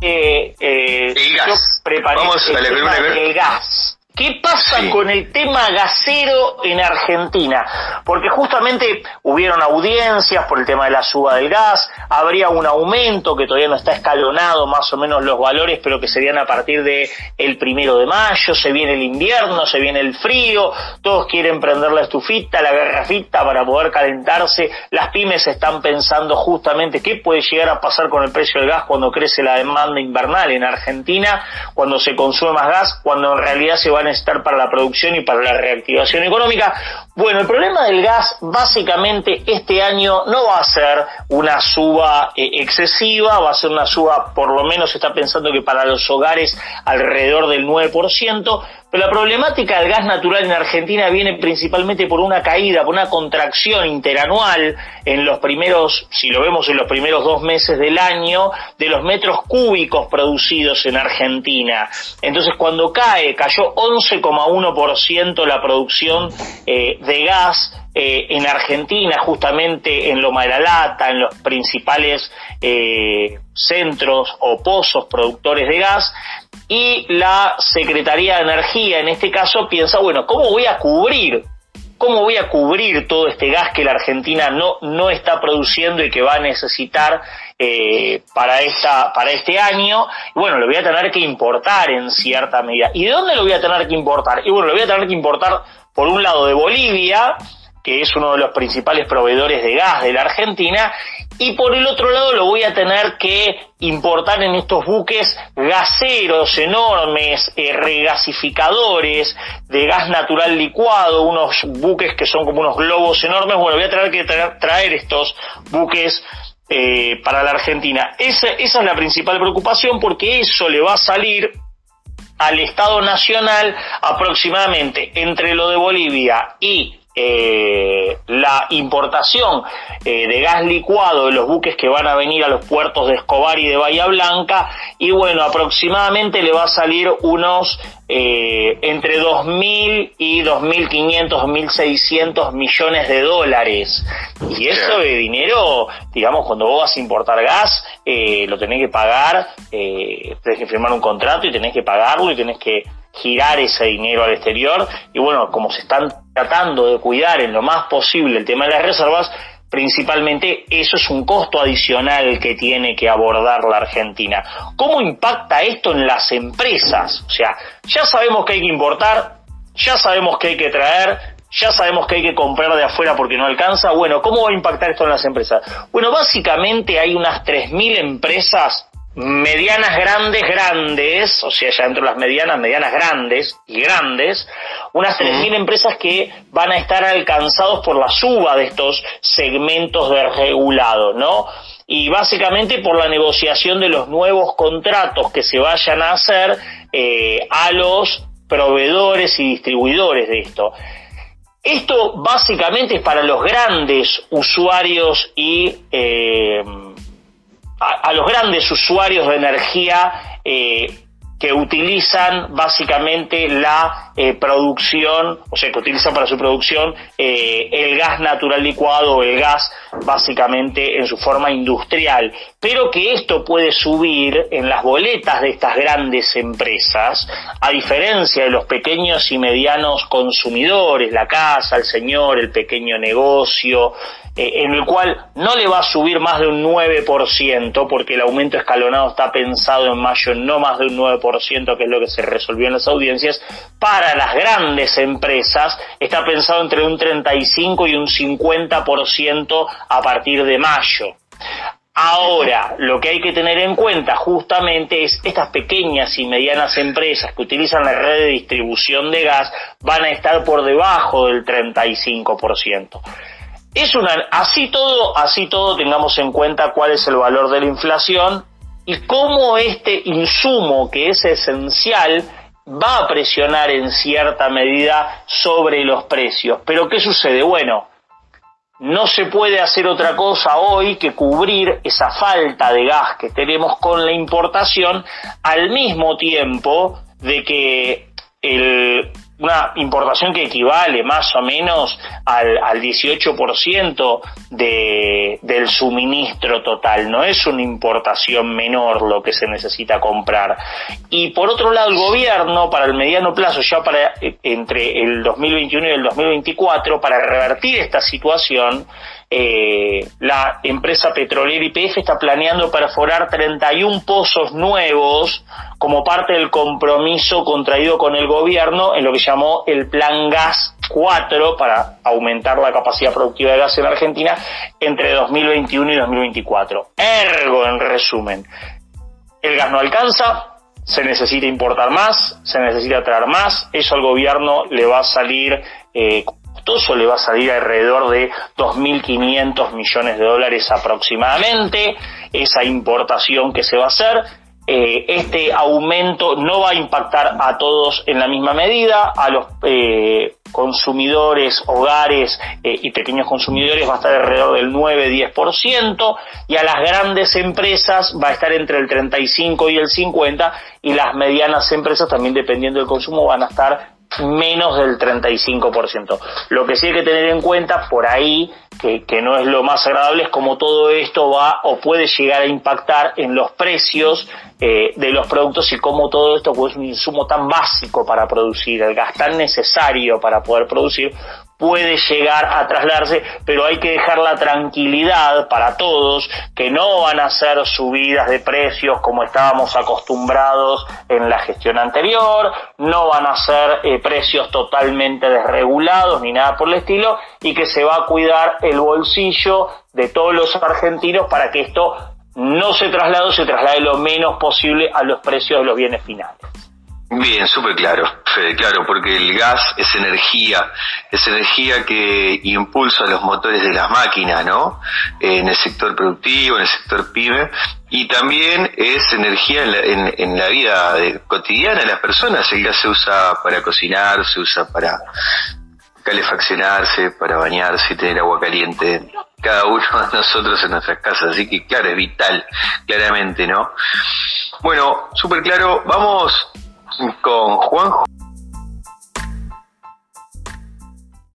eh, eh, El gas. yo preparé Vamos el a la tema columna que- del gas. ¿Qué pasa Sí. con el tema gasero en Argentina? Porque justamente hubieron audiencias por el tema de la suba del gas, habría un aumento que todavía no está escalonado más o menos los valores, pero que serían a partir de el primero de mayo, se viene el invierno, se viene el frío, todos quieren prender la estufita, la garrafita para poder calentarse, las pymes están pensando justamente qué puede llegar a pasar con el precio del gas cuando crece la demanda invernal en Argentina, cuando se consume más gas, cuando en realidad se va a necesitar para la producción y para la reactivación económica. Bueno, el problema del gas básicamente este año no va a ser una suba eh, excesiva, va a ser una suba por lo menos se está pensando que para los hogares alrededor del 9%, pero la problemática del gas natural en Argentina viene principalmente por una caída, por una contracción interanual en los primeros, si lo vemos en los primeros dos meses del año, de los metros cúbicos producidos en Argentina. Entonces cuando cae, cayó 11,1% la producción eh, de gas eh, en Argentina, justamente en Loma de la Lata, en los principales eh, centros o pozos productores de gas, y la Secretaría de Energía, en este caso, piensa, bueno, ¿cómo voy a cubrir? ¿Cómo voy a cubrir todo este gas que la Argentina no, no está produciendo y que va a necesitar eh, para, esta, para este año? Bueno, lo voy a tener que importar en cierta medida. ¿Y de dónde lo voy a tener que importar? Y bueno, lo voy a tener que importar por un lado de Bolivia, que es uno de los principales proveedores de gas de la Argentina, y por el otro lado lo voy a tener que importar en estos buques gaseros enormes, eh, regasificadores de gas natural licuado, unos buques que son como unos globos enormes, bueno, voy a tener que tra- traer estos buques eh, para la Argentina. Esa, esa es la principal preocupación porque eso le va a salir al Estado Nacional aproximadamente entre lo de Bolivia y eh, la importación eh, de gas licuado de los buques que van a venir a los puertos de Escobar y de Bahía Blanca y bueno, aproximadamente le va a salir unos eh, entre 2.000 y 2.500, 2.600 millones de dólares. Y eso de dinero, digamos, cuando vos vas a importar gas, eh, lo tenés que pagar, tenés que firmar un contrato y tenés que pagarlo y tenés que girar ese dinero al exterior. Y bueno, como se están tratando de cuidar en lo más posible el tema de las reservas, principalmente eso es un costo adicional que tiene que abordar la Argentina. ¿Cómo impacta esto en las empresas? O sea, ya sabemos que hay que importar, ya sabemos que hay que traer, ya sabemos que hay que comprar de afuera porque no alcanza. Bueno, ¿cómo va a impactar esto en las empresas? Bueno, básicamente hay unas 3.000 empresas medianas grandes, grandes, o sea, ya dentro de las medianas, medianas grandes y grandes, unas 3.000 empresas que van a estar alcanzados por la suba de estos segmentos de regulado, ¿no? Y básicamente por la negociación de los nuevos contratos que se vayan a hacer eh, a los proveedores y distribuidores de esto. Esto básicamente es para los grandes usuarios y eh, a, los grandes usuarios de energía eh, que utilizan básicamente la eh, producción, o sea, que utilizan para su producción eh, el gas natural licuado el gas básicamente en su forma industrial, pero que esto puede subir en las boletas de estas grandes empresas, a diferencia de los pequeños y medianos consumidores, la casa, el señor, el pequeño negocio, eh, en el cual no le va a subir más de un 9%, porque el aumento escalonado está pensado en mayo en no más de un 9%, que es lo que se resolvió en las audiencias, para las grandes empresas está pensado entre un 35 y un 50% a partir de mayo. Ahora, lo que hay que tener en cuenta justamente es estas pequeñas y medianas empresas que utilizan la red de distribución de gas van a estar por debajo del 35%. Es una, así todo, así todo tengamos en cuenta cuál es el valor de la inflación y cómo este insumo que es esencial va a presionar en cierta medida sobre los precios. Pero ¿qué sucede? Bueno, no se puede hacer otra cosa hoy que cubrir esa falta de gas que tenemos con la importación al mismo tiempo de que el, una importación que equivale más o menos al, al 18% de, del suministro total, no es una importación menor lo que se necesita comprar. Y por otro lado, el gobierno, para el mediano plazo, ya para entre el 2021 y el 2024, para revertir esta situación, eh, la empresa petrolera YPF está planeando perforar 31 pozos nuevos como parte del compromiso contraído con el gobierno en lo que llamó el Plan Gas 4 para aumentar la capacidad productiva de gas en Argentina entre 2021 y 2024. Ergo, en resumen, el gas no alcanza, se necesita importar más, se necesita traer más, eso al gobierno le va a salir eh, costoso, le va a salir alrededor de 2.500 millones de dólares aproximadamente, esa importación que se va a hacer. Eh, este aumento no va a impactar a todos en la misma medida, a los eh, consumidores, hogares eh, y pequeños consumidores va a estar alrededor del 9-10% y a las grandes empresas va a estar entre el 35 y el 50 y las medianas empresas también dependiendo del consumo van a estar menos del 35%. Lo que sí hay que tener en cuenta por ahí, que, que, no es lo más agradable, es como todo esto va o puede llegar a impactar en los precios eh, de los productos y cómo todo esto, pues es un insumo tan básico para producir, el gas tan necesario para poder producir, puede llegar a trasladarse, pero hay que dejar la tranquilidad para todos que no van a ser subidas de precios como estábamos acostumbrados en la gestión anterior, no van a ser eh, precios totalmente desregulados ni nada por el estilo y que se va a cuidar el bolsillo de todos los argentinos para que esto no se traslade, se traslade lo menos posible a los precios de los bienes finales. Bien, súper claro, Fede, claro, porque el gas es energía, es energía que impulsa los motores de las máquinas, ¿no? En el sector productivo, en el sector pyme, y también es energía en la, en, la vida cotidiana de las personas. El gas se usa para cocinar, se usa para calefaccionarse, para bañarse, tener agua caliente, cada uno de nosotros en nuestras casas, así que claro, es vital, claramente, ¿no? Bueno, súper claro, vamos con Juanjo.